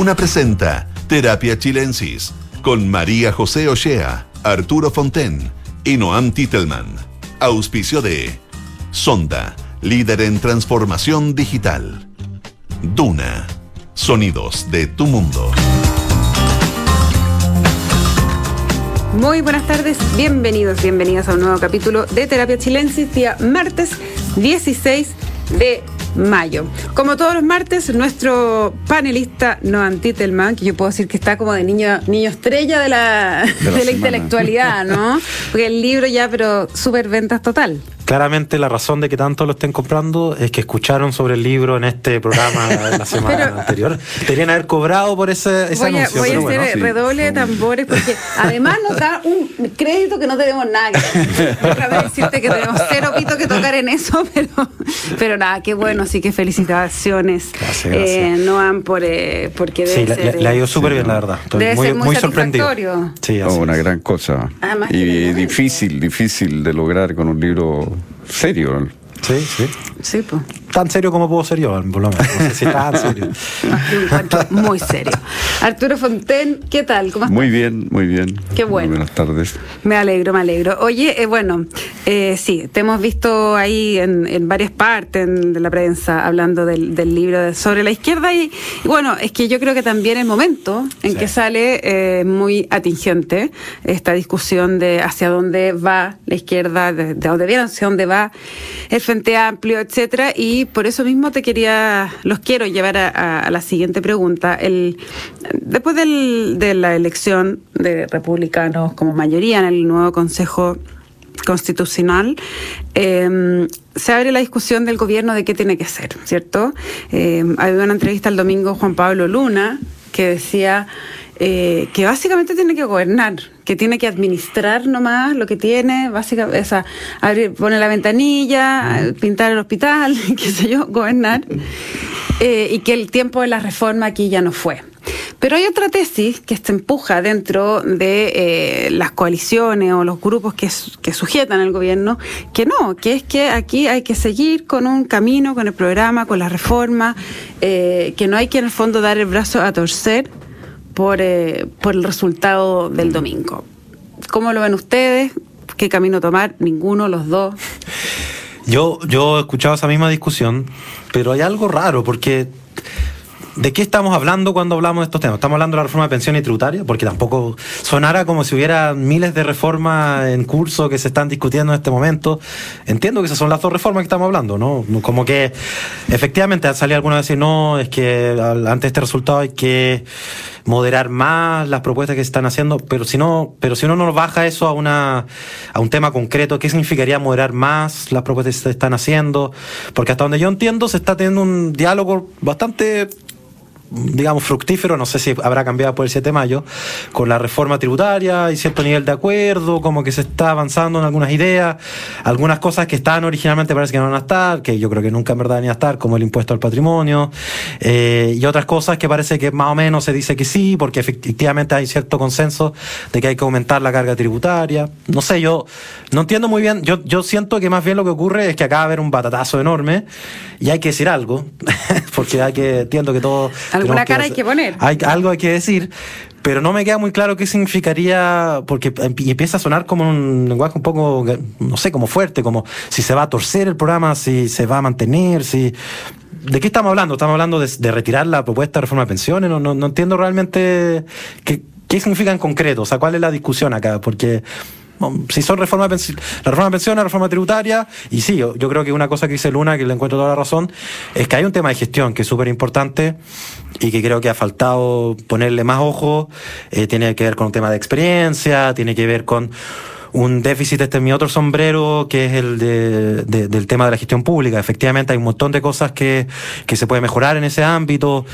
Duna presenta Terapia Chilensis con María José Ochea, Arturo Fonten y Noam Titelman. Auspicio de Sonda, líder en transformación digital. Duna, sonidos de tu mundo. Muy buenas tardes, bienvenidos, bienvenidas a un nuevo capítulo de Terapia Chilensis, día martes 16 de mayo. Como todos los martes, nuestro panelista Noam Titelman, que yo puedo decir que está como de niño, niño estrella de la, de la, intelectualidad, ¿no? Porque el libro ya, pero súper ventas total claramente la razón de que tanto lo estén comprando es que escucharon sobre el libro en este programa la semana anterior. Deberían haber cobrado por ese, ese voy a, anuncio. Voy a hacer redoble de tambores porque además nos da un crédito que no tenemos nada. Déjame decirte que tenemos cero pito que tocar en eso, pero, pero nada, qué bueno, así que felicitaciones. Gracias, gracias. Eh, Noam por, eh, porque sí, debe ser, le, le, ha ido súper sí, bien, la verdad. Estoy debe muy, ser muy, muy sorprendido. Sí, así Oh, una es. gran cosa. Además y difícil, difícil de lograr con un libro serio. Sí, sí. Sí, pues. Tan serio como puedo ser yo, por lo menos. No sé si tan serio. Muy serio. Arturo Fonten, ¿qué tal? ¿Cómo estás? Muy bien, muy bien. Qué bueno. Muy buenas tardes. Me alegro, me alegro. Oye, eh, bueno, eh, sí, te hemos visto ahí en, en varias partes en- de la prensa hablando del, del libro de sobre la izquierda y, y bueno, es que yo creo que también el momento en Sí. que sale eh, muy atingente esta discusión de hacia dónde va la izquierda, de, de dónde viene, hacia dónde va el Frente Amplio, etcétera, y por eso mismo te quería, los quiero llevar a, la siguiente pregunta. El, después de la elección de republicanos como mayoría en el nuevo Consejo Constitucional, eh, se abre la discusión del gobierno de qué tiene que ser, ¿cierto? Eh, había una entrevista el domingo Juan Pablo Luna que decía eh, que básicamente tiene que gobernar, que tiene que administrar nomás lo que tiene, básicamente, o sea, abrir, poner la ventanilla, pintar el hospital, qué sé yo, gobernar, eh, y que el tiempo de la reforma aquí ya no fue. Pero hay otra tesis que se empuja dentro de eh, las coaliciones o los grupos que, que sujetan al gobierno, que no, que es que aquí hay que seguir con un camino, con el programa, con la reforma, eh, que no hay que en el fondo dar el brazo a torcer por, eh, por el resultado del domingo. ¿Cómo lo ven ustedes? ¿Qué camino tomar? Ninguno, los dos. Yo, yo he escuchado esa misma discusión, pero hay algo raro, porque ¿de qué estamos hablando cuando hablamos de estos temas? ¿Estamos hablando de la reforma de pensiones y tributaria? Porque tampoco sonara como si hubiera miles de reformas en curso que se están discutiendo en este momento. Entiendo que esas son las dos reformas que estamos hablando, ¿no? Como que efectivamente han salido algunos a decir, no, es que ante este resultado hay que moderar más las propuestas que se están haciendo, pero si no, pero si uno no baja eso a una a un tema concreto, ¿qué significaría moderar más las propuestas que se están haciendo? Porque hasta donde yo entiendo se está teniendo un diálogo bastante digamos, fructífero, no sé si habrá cambiado por el 7 de mayo, con la reforma tributaria, hay cierto nivel de acuerdo, como que se está avanzando en algunas ideas, algunas cosas que estaban originalmente parece que no van a estar, que yo creo que nunca en verdad van a estar, como el impuesto al patrimonio, eh, y otras cosas que parece que más o menos se dice que sí, porque efectivamente hay cierto consenso de que hay que aumentar la carga tributaria. No sé, yo no entiendo muy bien, yo, yo siento que más bien lo que ocurre es que acá va a haber un batatazo enorme y hay que decir algo, porque hay que, entiendo que todo... Alguna cara hay que poner. Hay, algo hay que decir, pero no me queda muy claro qué significaría, porque em- empieza a sonar como un lenguaje un poco, no sé, como fuerte, como si se va a torcer el programa, si se va a mantener, si... ¿De qué estamos hablando? ¿Estamos hablando de, de retirar la propuesta de reforma de pensiones? No, no, no entiendo realmente qué, qué significa en concreto, o sea, cuál es la discusión acá, porque si son reforma la reforma de pensiones, la reforma tributaria, y sí, yo, yo creo que una cosa que dice Luna, que le encuentro toda la razón, es que hay un tema de gestión que es súper importante y que creo que ha faltado ponerle más ojo, eh, tiene que ver con un tema de experiencia, tiene que ver con un déficit, este es mi otro sombrero, que es el de, de- del tema de la gestión pública. Efectivamente, hay un montón de cosas que, que se puede mejorar en ese ámbito.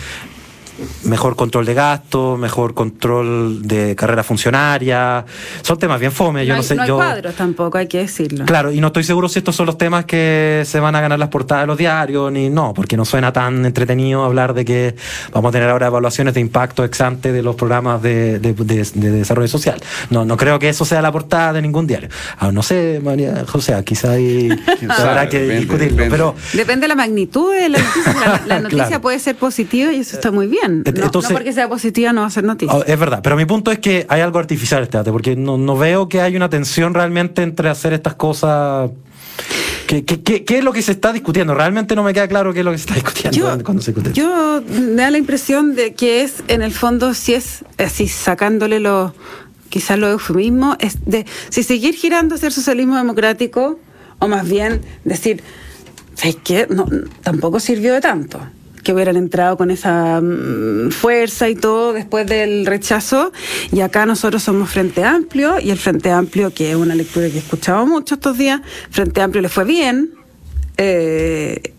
Mejor control de gastos, mejor control de carrera funcionaria. Son temas bien fome. Yo no, no, hay, sé. no hay yo, cuadros tampoco, hay que decirlo. Claro, y no estoy seguro si estos son los temas que se van a ganar las portadas de los diarios, ni no, porque no suena tan entretenido hablar de que vamos a tener ahora evaluaciones de impacto ex ante de los programas de, de- de- de desarrollo social. No, no creo que eso sea la portada de ningún diario. Ah, no sé, María José, quizá ahí Quién habrá sabe, que depende, discutirlo, depende. pero Depende de la magnitud de la noticia. La, la noticia Claro. puede ser positiva y eso está muy bien. Bien. No, entonces- no porque sea positiva no va a ser noticia. Oh, Es verdad, pero mi punto es que hay algo artificial este debate, porque no, no veo que hay una tensión realmente entre hacer estas cosas. ¿Qué, qué, qué- qué es lo que se está discutiendo? Realmente no me queda claro qué es lo que se está discutiendo Yo, cuando- cuando se discute. yo me da la impresión de que es, en el fondo, si es así, sacándole los, quizás los eufemismos, es de si seguir girando hacia el socialismo democrático, o más bien decir, ¿sabes qué? No, tampoco sirvió de tanto que hubieran entrado con esa mm, fuerza y todo después del rechazo. Y acá nosotros somos Frente Amplio, y el Frente Amplio, que es una lectura que he escuchado mucho estos días, Frente Amplio le fue bien. eh,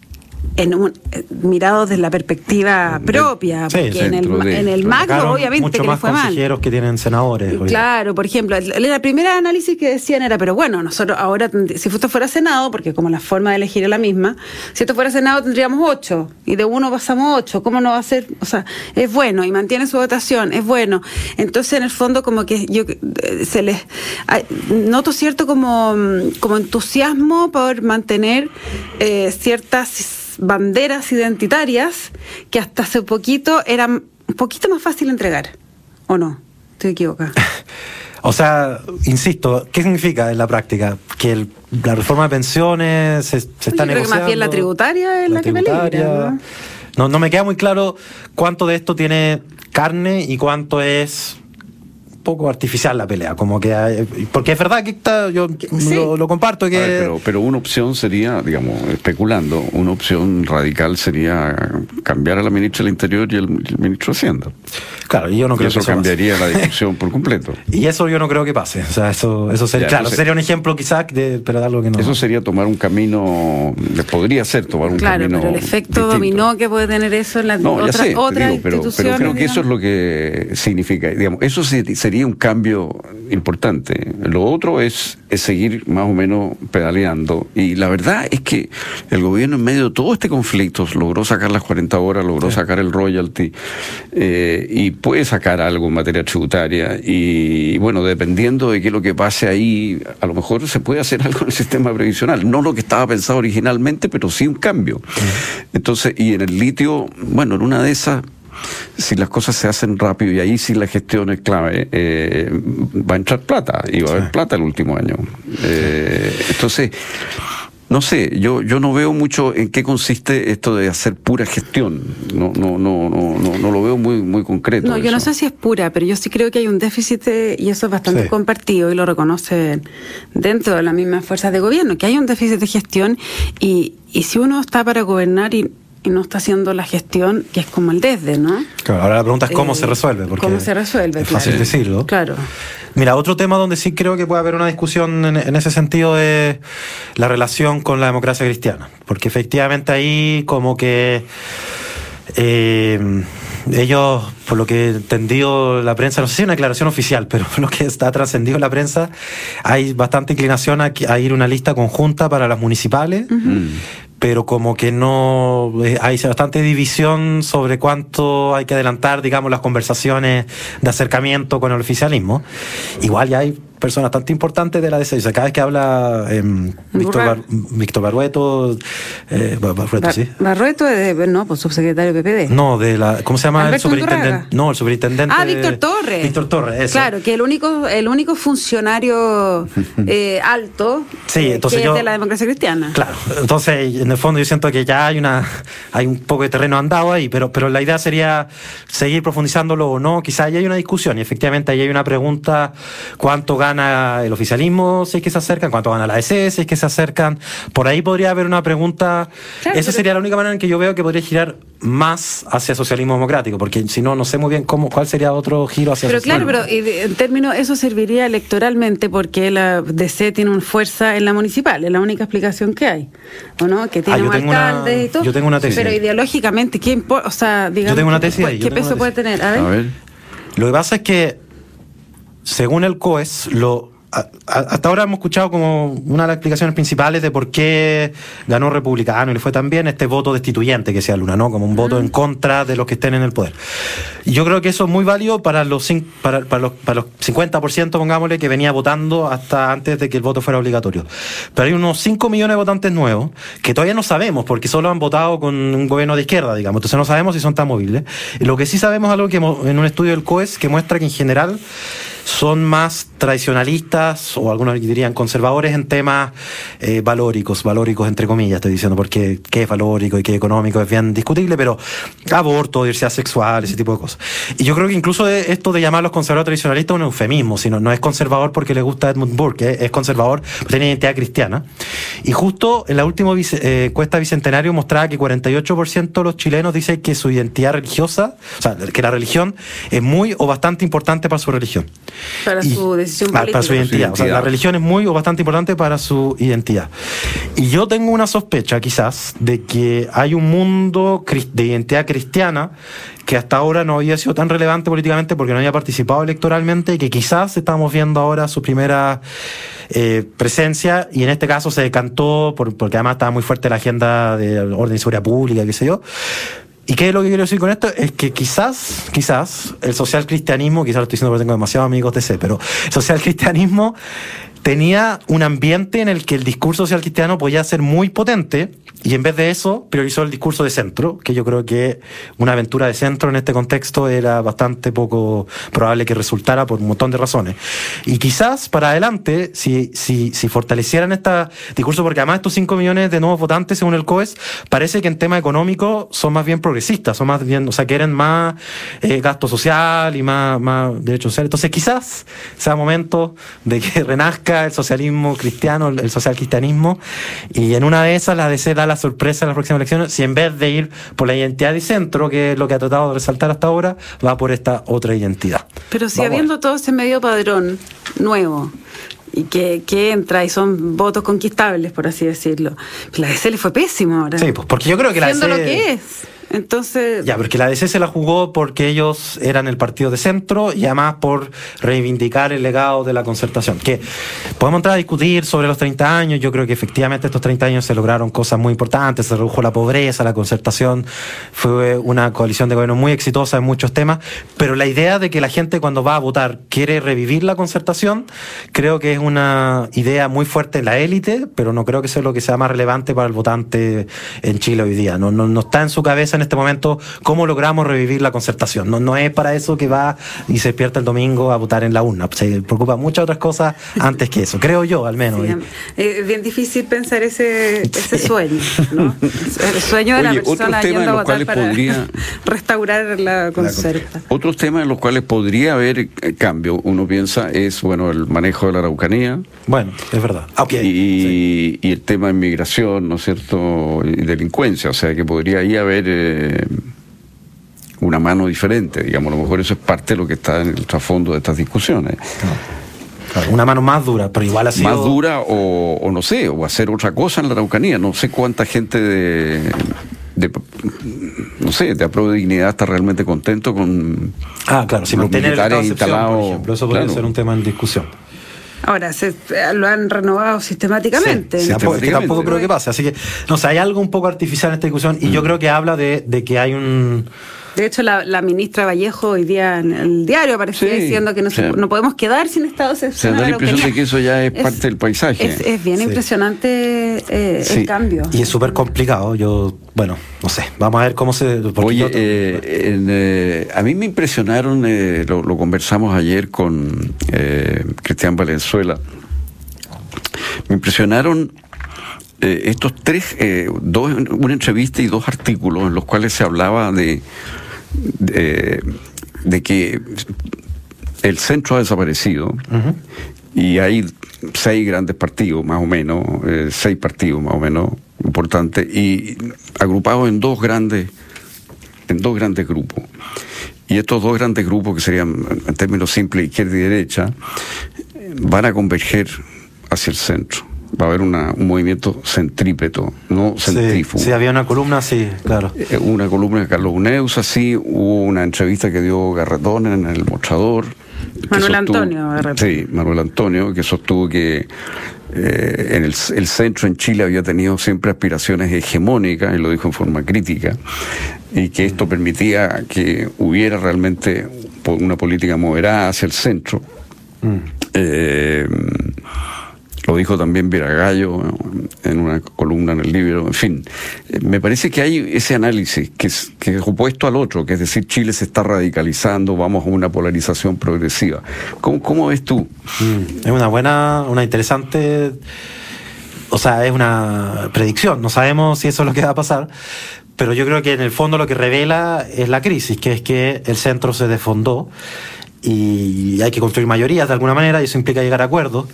en un, eh, mirado desde la perspectiva propia, sí, porque en el, de- en el macro obviamente mucho que le más fue mal. consejeros que tienen senadores. hoy. Claro, por ejemplo, el, el primer análisis que decían era, pero bueno, nosotros ahora, si esto fuera Senado, porque como la forma de elegir es la misma, si esto fuera Senado tendríamos ocho, y de uno pasamos ocho, ¿cómo no va a ser? O sea, es bueno, y mantiene su votación, es bueno. Entonces, en el fondo, como que yo eh, se les... noto cierto como, mm, como entusiasmo por mantener eh, ciertas banderas identitarias que hasta hace poquito eran un poquito más fácil entregar, ¿o no? Estoy equivocada. O sea, insisto, ¿qué significa en la práctica? Que el- la reforma de pensiones se, se está Yo creo que negociando. más bien la tributaria es la que peligra, ¿no? No, no me queda muy claro cuánto de esto tiene carne y cuánto es poco artificial la pelea. Como que hay- porque es verdad que está, yo sí. lo, lo comparto que ver, pero, pero una opción sería, digamos, especulando, una opción radical sería cambiar a la ministra del Interior y el, el ministro de Hacienda. claro, y yo no Y creo eso que eso pase. cambiaría la discusión por completo. Y eso yo no creo que pase. O sea, eso, eso sería, Ya, claro, sería un ejemplo quizás, de, pero algo que no. Eso sería tomar un camino, podría ser tomar un Claro, camino. pero el efecto distinto. dominó que puede tener eso en las No, ya otras sé, te otras digo, pero, creo que eso es lo que significa. Digamos, eso se- sería un cambio importante. Lo otro es, es seguir más o menos pedaleando. Y la verdad es que el gobierno en medio de todo este conflicto logró sacar las 40 horas, logró sacar el royalty eh, y puede sacar algo en materia tributaria. Y bueno, dependiendo de qué es lo que pase ahí, a lo mejor se puede hacer algo en el sistema previsional. No lo que estaba pensado originalmente, pero sí un cambio. Entonces, y en el litio, bueno, en una de esas si las cosas se hacen rápido y ahí sí la gestión es clave, eh, va a entrar plata y va a haber plata el último año. Eh, entonces, no sé, yo, yo no veo mucho en qué consiste esto de hacer pura gestión. No, no, no, no, no, no lo veo muy, muy concreto. No, yo no sé si es pura, pero yo sí creo que hay un déficit y eso es bastante Sí. compartido y lo reconocen dentro de las mismas fuerzas de gobierno, que hay un déficit de gestión y, y si uno está para gobernar y, y no está haciendo la gestión, que es como el desde, ¿no? Claro, ahora la pregunta es cómo Eh, se resuelve. Porque ¿Cómo se resuelve? Es fácil claro. decirlo. Claro. Mira, otro tema donde sí creo que puede haber una discusión en, en ese sentido es la relación con la democracia cristiana. Porque efectivamente ahí como que eh, ellos, por lo que he entendido la prensa, no sé si es una declaración oficial, pero por lo que está trascendido en la prensa, hay bastante inclinación a, a ir una lista conjunta para las municipales. Pero como que no eh, hay bastante división sobre cuánto hay que adelantar, digamos, las conversaciones de acercamiento con el oficialismo. Igual ya hay personas bastante importantes de la DC. O sea, cada vez que habla em, Víctor. Bar- Víctor Barrueto, eh, Bar- Barrueto, Bar- sí. Barrueto es de, no, pues subsecretario de PPD. No, de la. ¿Cómo se llama el superintendente? No, el superintendente. Ah, Víctor Torres. Víctor Torres, eso. Claro, que el único, el único funcionario eh, alto Sí, entonces que yo- es de la democracia cristiana. Claro, entonces en el fondo yo siento que ya hay una hay un poco de terreno andado ahí, pero pero la idea sería seguir profundizándolo o no, quizá ahí hay una discusión y efectivamente ahí hay una pregunta cuánto gana el oficialismo si es que se acercan, cuánto gana la DC si es que se acercan, por ahí podría haber una pregunta, Claro, esa pero- sería la única manera en que yo veo que podría girar más hacia socialismo democrático, porque si no no sé muy bien cómo cuál sería otro giro hacia Pero claro, socialismo. pero en términos, eso serviría electoralmente porque la DC tiene una fuerza en la municipal, es la única explicación que hay, ¿o no? Que tiene Ah, yo un tengo una- alcalde y todo. yo tengo una tesis. Pero ideológicamente, ¿qué importa? O sea, digamos, tengo una ¿qué- tesis ahí, yo ¿qué tengo peso una puede tener? A ver. A ver. Lo que pasa es que, según el COES, lo, hasta ahora hemos escuchado como una de las explicaciones principales de por qué ganó republicano y le fue tan bien este voto destituyente que sea Luna, ¿no? Como un voto en contra de los que estén en el poder. Yo creo que eso es muy válido para los, para, para los, para los 50%, pongámosle, que venía votando hasta antes de que el voto fuera obligatorio. Pero hay unos 5 millones de votantes nuevos que todavía no sabemos porque solo han votado con un gobierno de izquierda, digamos. Entonces no sabemos si son tan móviles. Y lo que sí sabemos es algo que en un estudio del COES que muestra que en general son más tradicionalistas o algunos dirían conservadores en temas eh, valóricos, valóricos entre comillas, estoy diciendo, porque qué es valórico y qué económico es bien discutible, pero aborto, diversidad sexual, ese tipo de cosas. Y yo creo que incluso esto de llamar a los conservadores tradicionalistas es un eufemismo, sino no es conservador porque le gusta Edmund Burke, es conservador tiene identidad cristiana. Y justo en la última eh, encuesta bicentenario mostraba que 48% de los chilenos dicen que su identidad religiosa, o sea, que la religión es muy o bastante importante para su religión. Para su decisión política. Para su identidad. O sea, la religión es muy o bastante importante para su identidad. Y yo tengo una sospecha, quizás, de que hay un mundo de identidad cristiana que hasta ahora no había sido tan relevante políticamente porque no había participado electoralmente y que quizás estamos viendo ahora su primera eh, presencia y en este caso se decantó porque además estaba muy fuerte la agenda de orden y seguridad pública, qué sé yo, ¿Y qué es lo que quiero decir con esto? Es que quizás, quizás, el social cristianismo, quizás lo estoy diciendo porque tengo demasiados amigos de ese, pero el social cristianismo tenía un ambiente en el que el discurso social cristiano podía ser muy potente y en vez de eso priorizó el discurso de centro, que yo creo que una aventura de centro en este contexto era bastante poco probable que resultara por un montón de razones. Y quizás para adelante, si, si, si fortalecieran este discurso, porque además estos 5 millones de nuevos votantes, según el COES, parece que en tema económico son más bien progresistas, son más bien, o sea, quieren más eh, gasto social y más, más derechos sociales. Entonces quizás sea momento de que renazca el socialismo cristiano, el social cristianismo, y en una de esas la DC da la sorpresa en las próximas elecciones si en vez de ir por la identidad de centro, que es lo que ha tratado de resaltar hasta ahora, va por esta otra identidad. Pero si habiendo todo ese medio padrón nuevo, y que, entra y son votos conquistables, por así decirlo. La DC le fue pésimo ahora. Sí, pues porque yo creo que la DC... lo que es. Entonces. Ya, porque la DC se la jugó porque ellos eran el partido de centro y además por reivindicar el legado de la concertación. Que podemos entrar a discutir sobre los 30 años. Yo creo que efectivamente estos 30 años se lograron cosas muy importantes. Se redujo la pobreza, la concertación. Fue una coalición de gobierno muy exitosa en muchos temas. Pero la idea de que la gente cuando va a votar quiere revivir la concertación, creo que es una idea muy fuerte en la élite, pero no creo que sea lo que sea más relevante para el votante en Chile hoy día. No, no, no está en su cabeza en este momento cómo logramos revivir la concertación. No, no es para eso que va y se despierta el domingo a votar en la urna. Se preocupa muchas otras cosas antes que eso, creo yo al menos. es bien difícil pensar ese, ese sueño, ¿no? El sueño de la persona yendo a votar para restaurar la concerta. Otros temas en los cuales podría haber eh, cambio, uno piensa, es bueno el manejo de la Araucanía. Bueno, es verdad. y, y, el tema de inmigración, ¿no es cierto? Y delincuencia, o sea que podría ahí haber eh, eh, una mano diferente, digamos, a lo mejor eso es parte de lo que está en el trasfondo de estas discusiones. una mano más dura, pero igual así. Más dura o, no sé, o hacer otra cosa en la Araucanía. No sé cuánta gente de, no sé, de apruebo de dignidad está realmente contento con ah, claro, si los militares instalados. eso podría ser un tema en discusión. Ahora, se, lo han renovado sistemáticamente. Sí, tampoco, creo que pase. Así que, no sé, hay algo un poco artificial en esta discusión y yo mm. creo que habla de, de que hay un de hecho, la, ministra Vallejo hoy día en el diario apareció diciendo que no, no, podemos quedar sin Estado de Se da la impresión de que eso ya es, parte del paisaje. Es, bien impresionante eh, el cambio. Y es súper complicado. Yo, bueno, no sé. Vamos a ver cómo se. Oye, eh, eh, a mí me impresionaron, lo, lo, conversamos ayer con Cristian Valenzuela. Me impresionaron estos tres, dos, una entrevista y dos artículos en los cuales se hablaba de de, que el centro ha desaparecido y hay seis grandes partidos, más o menos, eh, seis partidos más o menos importantes, y agrupados en dos grandes, en dos grandes grupos. Y estos dos grandes grupos, que serían en términos simples izquierda y derecha, van a converger hacia el centro va a haber una, un movimiento centrípeto, no centrífugo. Sí, había una columna, sí, claro. Eh, una columna de Carlos Uneus, así, hubo una entrevista que dio Garretón en el mostrador, Manuel Antonio. Sí, Manuel Antonio, que sostuvo que eh, en el, centro en Chile había tenido siempre aspiraciones hegemónicas, y lo dijo en forma crítica, y que esto permitía que hubiera realmente una política moderada hacia el centro. Mm. Eh, lo dijo también Viragallo en una columna en el libro. En fin, eh, me parece que hay ese análisis que es, que es opuesto al otro, que es decir, Chile se está radicalizando, vamos a una polarización progresiva. ¿Cómo, cómo ves tú? Mm, es una buena, una interesante. O sea, es una predicción. No sabemos si eso es lo que va a pasar, pero yo creo que en el fondo lo que revela es la crisis, que es que el centro se desfondó y hay que construir mayorías de alguna manera y eso implica llegar a acuerdos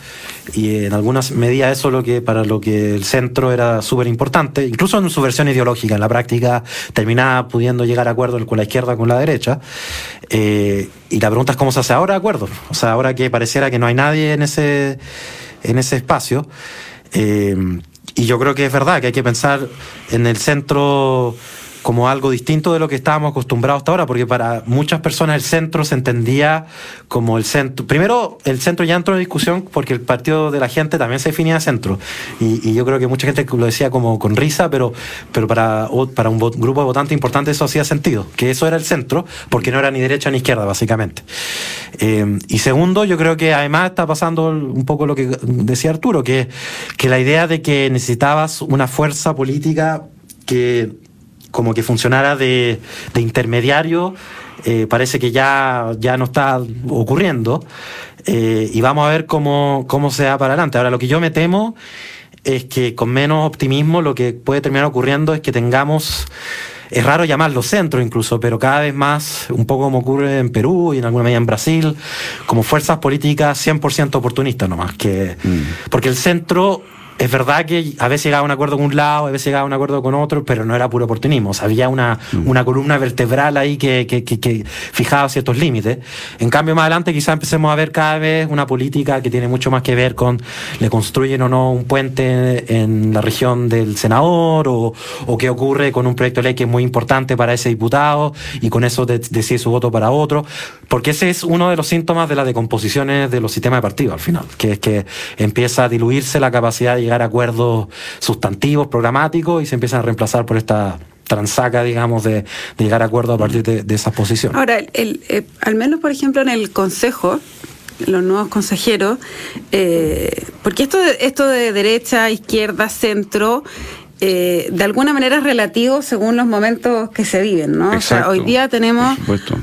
y en algunas medidas eso es lo que para lo que el centro era súper importante incluso en su versión ideológica en la práctica terminaba pudiendo llegar a acuerdos con la izquierda con la derecha. Eh, y la pregunta es cómo se hace ahora acuerdos. O sea ahora que pareciera que no hay nadie en ese en ese espacio eh, y yo creo que es verdad que hay que pensar en el centro como algo distinto de lo que estábamos acostumbrados hasta ahora, porque para muchas personas el centro se entendía como el centro. Primero, el centro ya entró en discusión porque el partido de la gente también se definía centro. Y, yo creo que mucha gente lo decía como con risa, pero, pero para, para un grupo de votantes importante eso hacía sentido, que eso era el centro, porque no era ni derecha ni izquierda, básicamente. Eh, y segundo, yo creo que además está pasando un poco lo que decía Arturo, que, que la idea de que necesitabas una fuerza política que como que funcionara de, intermediario, eh, parece que ya, ya no está ocurriendo. Eh, y vamos a ver cómo, cómo se va para adelante. Ahora, lo que yo me temo es que con menos optimismo lo que puede terminar ocurriendo es que tengamos es raro llamarlo centro incluso, pero cada vez más, un poco como ocurre en Perú y en alguna medida en Brasil, como fuerzas políticas 100% oportunistas nomás, que, mm. porque el centro es verdad que a veces llegaba a un acuerdo con un lado, a veces llegaba a un acuerdo con otro, pero no era puro oportunismo. había una, mm. una columna vertebral ahí que, que, que, fijaba ciertos límites. En cambio, más adelante quizás empecemos a ver cada vez una política que tiene mucho más que ver con le construyen o no un puente en la región del senador o, o qué ocurre con un proyecto de ley que es muy importante para ese diputado y con eso decide su voto para otro. Porque ese es uno de los síntomas de las decomposiciones de los sistemas de partido al final, que es que empieza a diluirse la capacidad de llegar a acuerdos sustantivos, programáticos, y se empiezan a reemplazar por esta transaca, digamos, de, llegar a acuerdos a partir de, esas posiciones. Ahora, el, eh, al menos, por ejemplo, en el Consejo, los nuevos consejeros, eh, porque esto de, esto de derecha, izquierda, centro, eh, de alguna manera es relativo según los momentos que se viven, ¿no? o sea, hoy día tenemos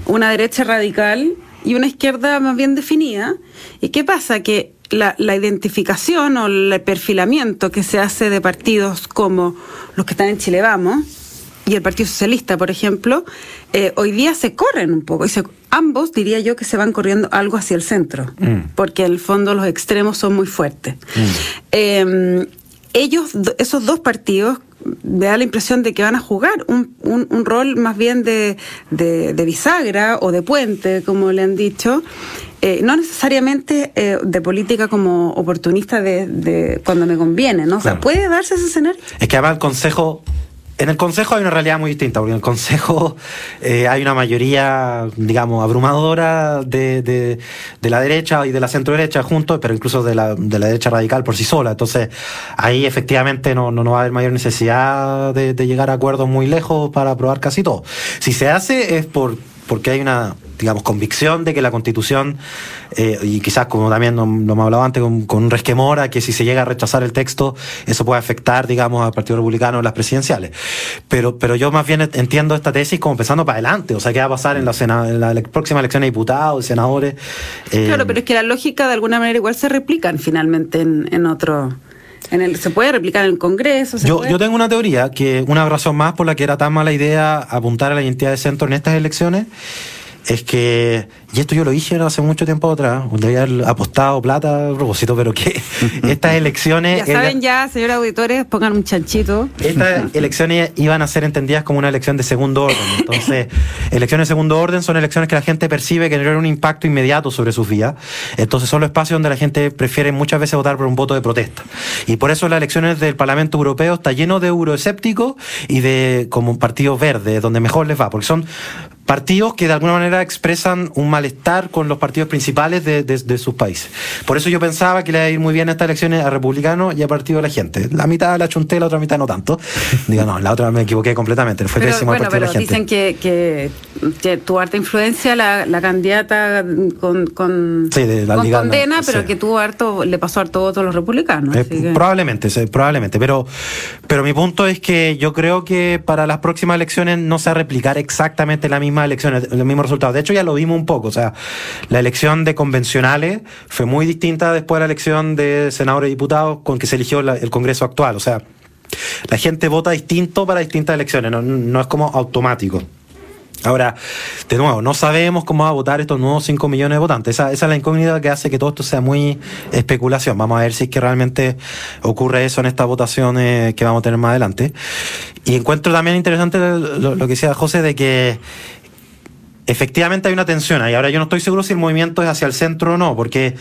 una derecha radical y una izquierda más bien definida. ¿Y qué pasa? Que la, identificación o el perfilamiento que se hace de partidos como los que están en Chile Vamos y el Partido Socialista, por ejemplo, eh, hoy día se corren un poco. Y ambos diría yo que se van corriendo algo hacia el centro, mm. porque en el fondo los extremos son muy fuertes. Mm. Em, ellos, esos dos partidos, me da la impresión de que van a jugar un, un, rol más bien de, de, de, bisagra o de puente, como le han dicho, eh, no necesariamente eh, de política como oportunista de, de, cuando me conviene, ¿no? O sea, ¿puede darse ese escenario? Es que además el Consejo en el Consejo hay una realidad muy distinta, porque en el Consejo eh, hay una mayoría, digamos, abrumadora de, de, la derecha y de la centro derecha juntos, pero incluso de la, de la derecha radical por sí sola. Entonces, ahí efectivamente no, no, no va a haber mayor necesidad de, de llegar a acuerdos muy lejos para aprobar casi todo. Si se hace es por porque hay una, digamos, convicción de que la Constitución, eh, y quizás como también lo, hemos hablado antes, con, un resquemor a que si se llega a rechazar el texto, eso puede afectar, digamos, al Partido Republicano en las presidenciales. Pero, pero yo más bien entiendo esta tesis como pensando para adelante, o sea, qué va a pasar en la, en la próxima elección de diputados, senadores. Eh, claro, pero es que la lógica de alguna manera igual se replican finalmente en, en otro... En el, ¿Se puede replicar en el Congreso? yo, yo tengo una teoría, que una razón más por la que era tan mala idea apuntar a la identidad de centro en estas elecciones es que y esto yo lo dije hace mucho tiempo atrás, donde había apostado plata a propósito, pero que estas elecciones... Ya saben ya, señores auditores, pongan un chanchito. Estas elecciones iban a ser entendidas como una elección de segundo orden. Entonces, elecciones de segundo orden son elecciones que la gente percibe que no tienen un impacto inmediato sobre sus vidas. Entonces, son los espacios donde la gente prefiere muchas veces votar por un voto de protesta. Y por eso las elecciones del Parlamento Europeo está lleno de euroescépticos y de como partidos verdes, donde mejor les va, porque son partidos que de alguna manera expresan un malestar con los partidos principales de, de, sus países. Por eso yo pensaba que le iba a ir muy bien estas elecciones a republicanos y a partido de la gente. La mitad la chunté, la otra mitad no tanto. Digo, no, la otra me equivoqué completamente. Fue pero, pésimo bueno, partido pero de la gente. dicen que, que, tuvo harta influencia la, la candidata con, con, sí, de la con Liga, condena, pero sí. que tuvo harto, le pasó harto voto a los republicanos. Eh, que- Probablemente, sí, probablemente. Pero, pero mi punto es que yo creo que para las próximas elecciones no se va a replicar exactamente la misma elección, los mismos resultados. De hecho, ya lo vimos un poco. O sea, la elección de convencionales fue muy distinta después de la elección de senadores y diputados con que se eligió el Congreso actual. O sea, la gente vota distinto para distintas elecciones, no, no es como automático. Ahora, de nuevo, no sabemos cómo va a votar estos nuevos 5 millones de votantes. Esa, es la incógnita que hace que todo esto sea muy especulación. Vamos a ver si es que realmente ocurre eso en estas votaciones que vamos a tener más adelante. Y encuentro también interesante lo que decía José de que efectivamente hay una tensión ahí. Ahora yo no estoy seguro si el movimiento es hacia el centro o no, porque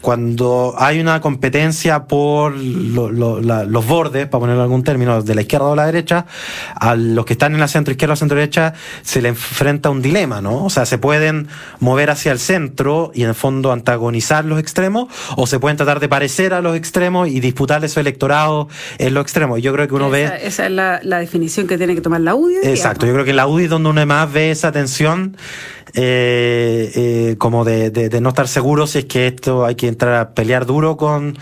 cuando hay una competencia por lo- lo- la- los bordes, para ponerlo en algún término, de la izquierda o la derecha, a los que están en la centro izquierda o centro derecha se le enfrenta un dilema, ¿no? O sea, se pueden mover hacia el centro y en el fondo antagonizar los extremos, o se pueden tratar de parecer a los extremos y disputarle su electorado en los extremos. Y yo creo que uno esa, ve... esa es la, la definición que tiene que tomar la UDI. Exacto, yo creo que la UDI es donde uno más ve esa tensión, eh, eh, como de, de- de no estar seguro si es que esto hay que entrar a pelear duro con,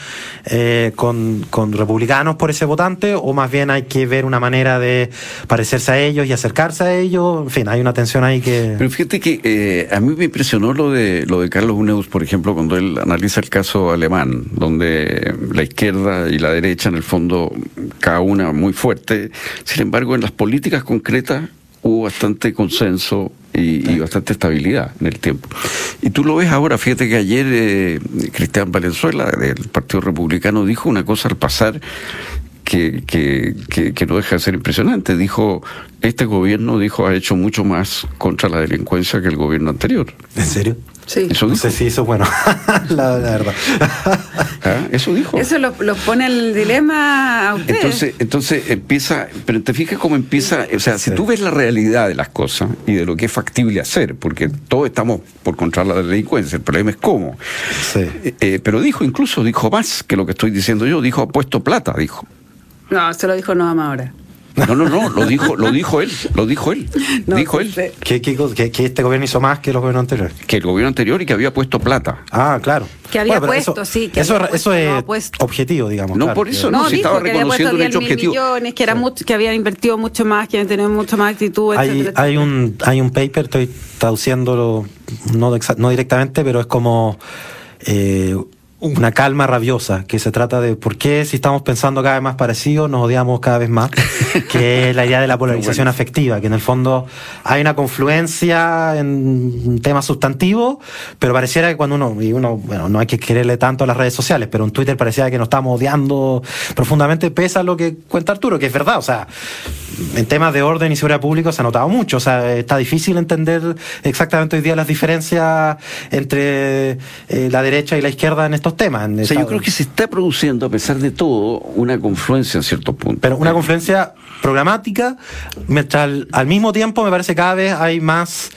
eh, con, con republicanos por ese votante, o más bien hay que ver una manera de parecerse a ellos y acercarse a ellos. En fin, hay una tensión ahí que. Pero fíjate que eh, a mí me impresionó lo de lo de Carlos Uneus, por ejemplo, cuando él analiza el caso alemán, donde la izquierda y la derecha, en el fondo, cada una muy fuerte. Sin embargo, en las políticas concretas hubo bastante consenso y, y bastante estabilidad en el tiempo. Y tú lo ves ahora, fíjate que ayer eh, Cristian Valenzuela, del Partido Republicano, dijo una cosa al pasar que, que, que, que no deja de ser impresionante. Dijo, este gobierno dijo ha hecho mucho más contra la delincuencia que el gobierno anterior. ¿En serio? Sí. Eso No dijo. sé si eso es bueno, la, la verdad. Ah, Eso dijo. Eso lo, lo pone el dilema a ustedes. Entonces, entonces empieza, pero te fijas cómo empieza, o sea, si tú ves la realidad de las cosas y de lo que es factible hacer, porque todos estamos por controlar la delincuencia, el problema es cómo. Sí. Eh, eh, pero dijo, incluso dijo más que lo que estoy diciendo yo, dijo ha puesto plata, dijo. No, se lo dijo Noam ahora. No, no, no, lo dijo, lo dijo él, lo dijo él, No, dijo sí él, sé. ¿Qué, qué, co- que, que este gobierno hizo más que los gobiernos anteriores. que el gobierno anterior y que había puesto plata. Ah, claro. Que había puesto, sí, que eso, había eso puesto, es no puesto. objetivo, digamos. No, claro, por eso que- no, No, si estaba que había puesto reconociendo un 10 hecho objetivo. millones, que, era mucho, que habían invertido mucho más, que habían tenido mucho más actitud, Hay, etcétera, hay un hay un paper, estoy traduciéndolo no directamente, pero es como eh, una calma rabiosa, que se trata de por qué si estamos pensando cada vez más parecidos nos odiamos cada vez más, que es la idea de la polarización Bueno. afectiva, que en el fondo hay una confluencia en temas sustantivos, pero pareciera que cuando uno, y uno, bueno, no hay que quererle tanto a las redes sociales, pero en Twitter parecía que nos estamos odiando profundamente, pese a lo que cuenta Arturo, que es verdad, o sea, en temas de orden y seguridad pública se ha notado mucho. O sea, está difícil entender exactamente hoy día las diferencias entre eh, la derecha y la izquierda en estos temas. En O sea, yo creo que se está produciendo, a pesar de todo, una confluencia en ciertos puntos. Pero una confluencia programática, mientras al, al mismo tiempo me parece que cada vez hay más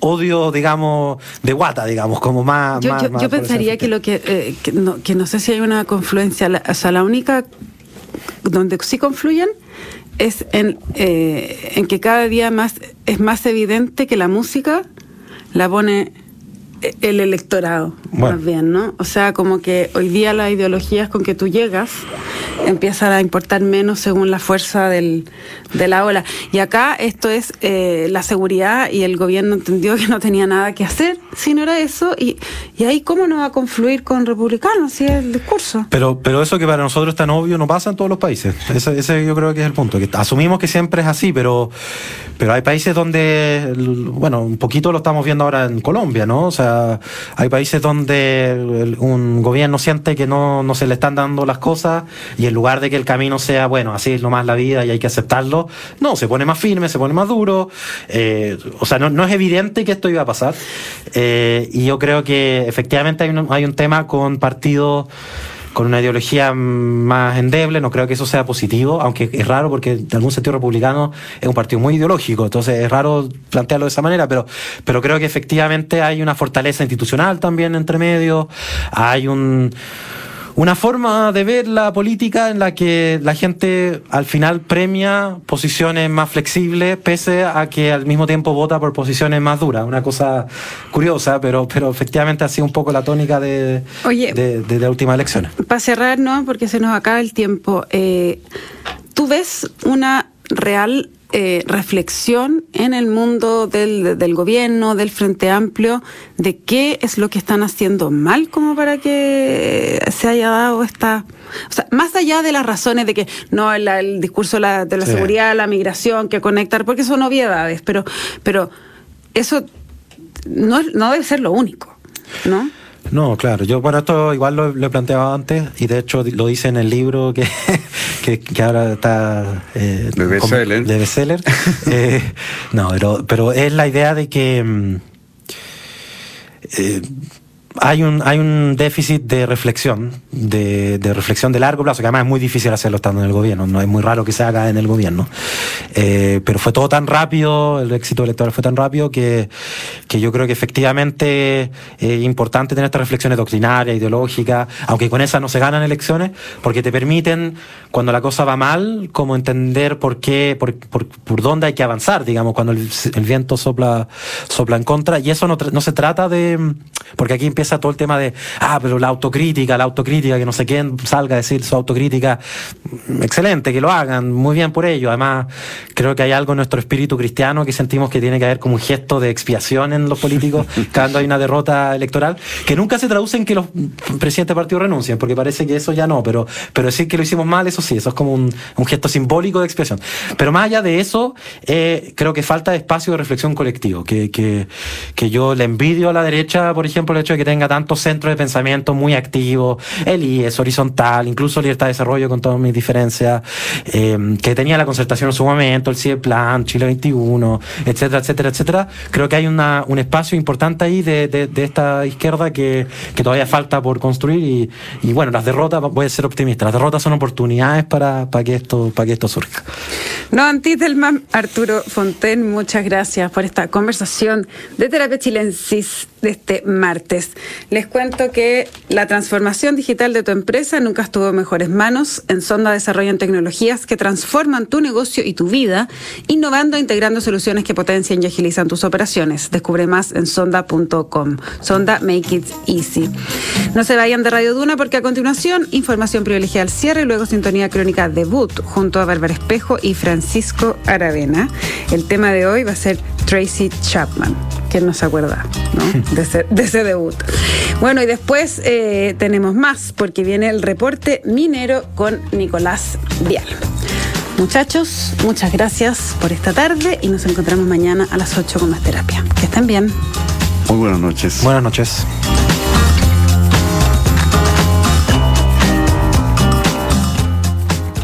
odio, digamos, de guata, digamos, como más... Yo, más- yo- más yo pensaría que lo que, eh, que, no, que no sé si hay una confluencia, la- o sea, la única donde sí confluyen es en, eh, en que cada día más es más evidente que la música la pone el electorado, Bueno. más bien, ¿no? O sea, como que hoy día las ideologías con que tú llegas empiezan a importar menos según la fuerza del, de la ola. Y acá esto es eh, la seguridad y el gobierno entendió que no tenía nada que hacer si no era eso. Y, y ahí, ¿cómo no va a confluir con republicanos si es el discurso? Pero, pero eso que para nosotros es tan obvio no pasa en todos los países. Ese, ese yo creo que es el punto. Que asumimos que siempre es así, pero, pero hay países donde, bueno, un poquito lo estamos viendo ahora en Colombia, ¿no? O sea, hay países donde un gobierno siente que no, no se le están dando las cosas y en lugar de que el camino sea, bueno, así es nomás la vida y hay que aceptarlo, no, se pone más firme, se pone más duro. eh, o sea, no, no es evidente que esto iba a pasar. Eh, y yo creo que efectivamente hay un, hay un tema con partidos con una ideología más endeble, no creo que eso sea positivo, aunque es raro porque en algún sentido republicano es un partido muy ideológico, entonces es raro plantearlo de esa manera, pero, pero creo que efectivamente hay una fortaleza institucional también entre medio, hay un una forma de ver la política en la que la gente al final premia posiciones más flexibles, pese a que al mismo tiempo vota por posiciones más duras. Una cosa curiosa, pero, pero efectivamente ha sido un poco la tónica de, de, de, las últimas elecciones. Para cerrar, ¿no? porque se nos acaba el tiempo, eh, ¿tú ves una real eh, reflexión en el mundo del, del, gobierno, del Frente Amplio, de qué es lo que están haciendo mal como para que se haya dado esta... O sea, más allá de las razones de que no el, discurso de la seguridad, la migración, que conectar, porque son obviedades, pero, pero eso no, no debe ser lo único, ¿no? No, claro. Yo, bueno, esto igual lo, he planteado antes y de hecho lo hice en el libro que, que, ahora está... Eh, de bestseller. De bestseller. eh, no, pero, pero es la idea de que... Mm, eh, hay un, hay un déficit de reflexión, de, de, reflexión de largo plazo, que además es muy difícil hacerlo estando en el gobierno, no es muy raro que se haga en el gobierno. Eh, pero fue todo tan rápido, el éxito electoral fue tan rápido que, que yo creo que efectivamente es importante tener estas reflexiones doctrinarias, ideológicas, aunque con esas no se ganan elecciones, porque te permiten, cuando la cosa va mal, como entender por qué, por, por, por dónde hay que avanzar, digamos, cuando el, el viento sopla, sopla en contra. Y eso no, no se trata de, porque aquí empieza todo el tema de, ah, pero la autocrítica, la autocrítica, que no sé quién salga a decir su autocrítica, excelente, que lo hagan, muy bien por ello. Además, creo que hay algo en nuestro espíritu cristiano que sentimos que tiene que haber como un gesto de expiación en los políticos cuando hay una derrota electoral, que nunca se traduce en que los presidentes de partido renuncien, porque parece que eso ya no, pero, pero decir que lo hicimos mal, eso sí, eso es como un, un gesto simbólico de expiación. Pero más allá de eso, eh, creo que falta espacio de reflexión colectivo, que, que, que yo le envidio a la derecha, por ejemplo, el hecho de que tenga tantos centros de pensamiento muy activos, el IES, horizontal, incluso Libertad de Desarrollo con todas mis diferencias, eh, que tenía la concertación en su momento, el CIE Plan, Chile 21, etcétera, etcétera, etcétera. Creo que hay una, un espacio importante ahí de, de, de esta izquierda que, que, todavía falta por construir y, y, bueno, las derrotas, voy a ser optimista, las derrotas son oportunidades para, para, que, esto, para que esto surja. No, Antitelman, Arturo Fonten, muchas gracias por esta conversación de Terapia Chilensis de este martes. Les cuento que la transformación digital de tu empresa nunca estuvo en mejores manos. En Sonda desarrollan tecnologías que transforman tu negocio y tu vida, innovando e integrando soluciones que potencian y agilizan tus operaciones. Descubre más en sonda.com. Sonda Make It Easy. No se vayan de Radio Duna porque a continuación información privilegiada al cierre y luego sintonía crónica debut junto a Bárbara Espejo y Francisco Aravena. El tema de hoy va a ser Tracy Chapman. ¿Quién no se acuerda ¿no? De, ese, de ese debut? Bueno, y después eh, tenemos más, porque viene el reporte minero con Nicolás Vial. Muchachos, muchas gracias por esta tarde y nos encontramos mañana a las 8 con más terapia. Que estén bien. Muy buenas noches. Buenas noches.